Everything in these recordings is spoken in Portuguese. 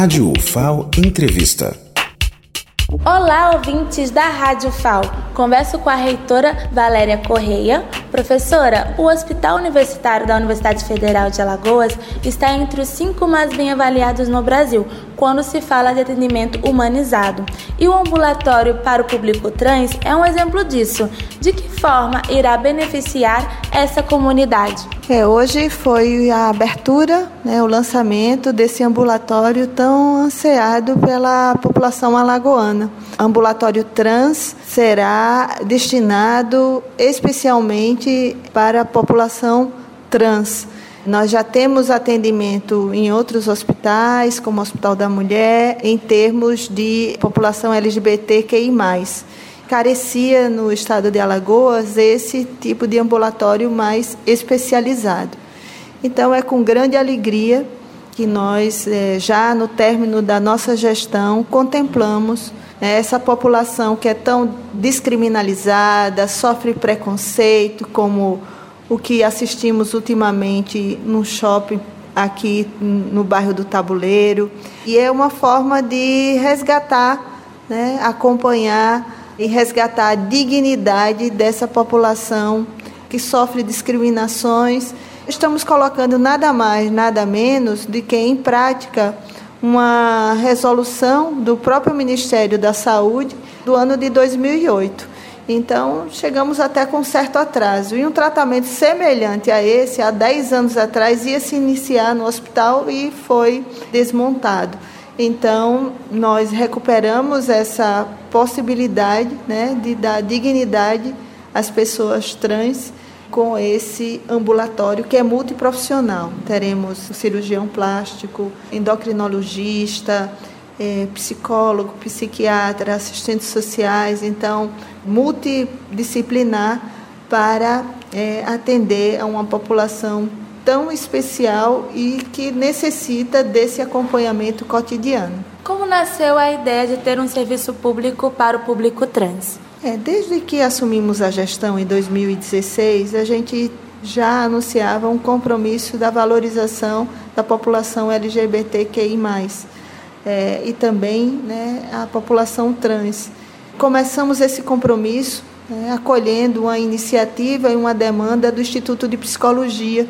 Rádio UFAO Entrevista. Olá, ouvintes da Rádio FAO. Converso com a reitora Valéria Correia. Professora, o Hospital Universitário da Universidade Federal de Alagoas está entre os cinco mais bem avaliados no Brasil, quando se fala de atendimento humanizado. E o ambulatório para o público trans é um exemplo disso. De que forma irá beneficiar essa comunidade? É, hoje foi a abertura, né, o lançamento desse ambulatório tão ansiado pela população alagoana. Ambulatório trans será destinado especialmente para a população trans. Nós já temos atendimento em outros hospitais, como o Hospital da Mulher, em termos de população LGBTQI carecia no estado de Alagoas esse tipo de ambulatório mais especializado. Então, é com grande alegria que nós, é, já no término da nossa gestão, contemplamos né, essa população que é tão descriminalizada, sofre preconceito, como o que assistimos ultimamente no shopping aqui no bairro do Tabuleiro. E é uma forma de resgatar, né, acompanhar e resgatar a dignidade dessa população que sofre discriminações. Estamos colocando nada mais, nada menos de que em prática uma resolução do próprio Ministério da Saúde do ano de 2008. Então, chegamos até com certo atraso. E um tratamento semelhante a esse, há 10 anos atrás, ia se iniciar no hospital e foi desmontado. Então, nós recuperamos essa possibilidade né, de dar dignidade às pessoas trans com esse ambulatório que é multiprofissional. Teremos cirurgião plástico, endocrinologista, é, psicólogo, psiquiatra, assistentes sociais, então multidisciplinar para é, atender a uma população tão especial e que necessita desse acompanhamento cotidiano. Como nasceu a ideia de ter um serviço público para o público trans? É, desde que assumimos a gestão em 2016, a gente já anunciava um compromisso da valorização da população LGBTQI+, é, e também né, a população trans. Começamos esse compromisso né, acolhendo uma iniciativa e uma demanda do Instituto de Psicologia,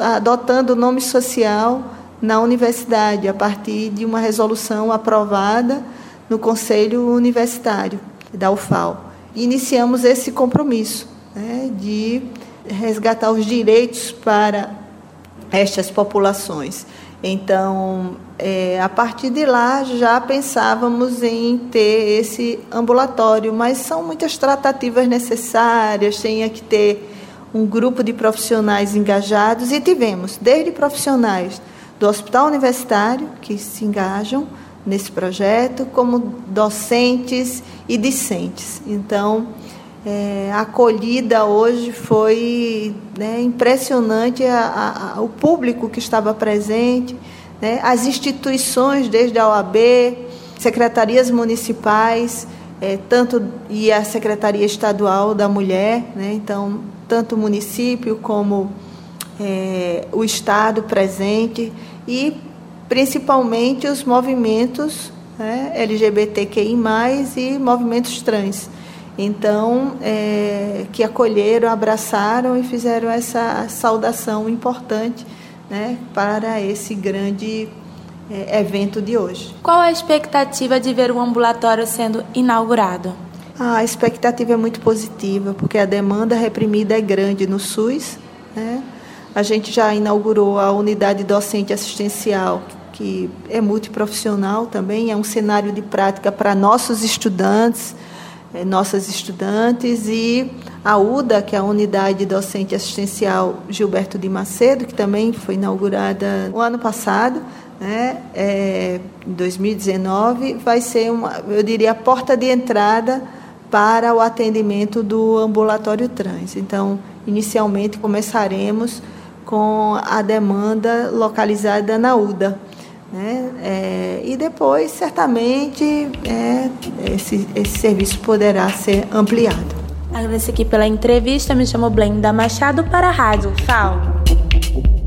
adotando o nome social na universidade, a partir de uma resolução aprovada no Conselho Universitário da UFAL. Iniciamos esse compromisso né, de resgatar os direitos para estas populações. Então, é, a partir de lá, já pensávamos em ter esse ambulatório, mas são muitas tratativas necessárias, tinha que ter um grupo de profissionais engajados e tivemos desde profissionais do Hospital Universitário que se engajam nesse projeto, como docentes e discentes. Então, é, a acolhida hoje foi né, impressionante, a, a, o público que estava presente, né, as instituições, desde a OAB, secretarias municipais, é, tanto e a Secretaria Estadual da Mulher, né, então tanto o município como é, o Estado presente e principalmente os movimentos né, LGBTQI+, e movimentos trans. Então, é, que acolheram, abraçaram e fizeram essa saudação importante né, para esse grande é, evento de hoje. Qual a expectativa de ver o ambulatório sendo inaugurado? A expectativa é muito positiva, porque a demanda reprimida é grande no SUS. Né? A gente já inaugurou a unidade docente assistencial, que é multiprofissional também, é um cenário de prática para nossos estudantes, eh, nossas estudantes, e a UDA, que é a Unidade Docente Assistencial Gilberto de Macedo, que também foi inaugurada no ano passado, né, é, em 2019, vai ser, uma, eu diria, a porta de entrada para o atendimento do ambulatório trans. Então, inicialmente começaremos com a demanda localizada na UDA. Né? É, e depois, certamente, é, esse, esse serviço poderá ser ampliado. Agradeço aqui pela entrevista. Me chamo Blenda Machado para a Rádio FAO.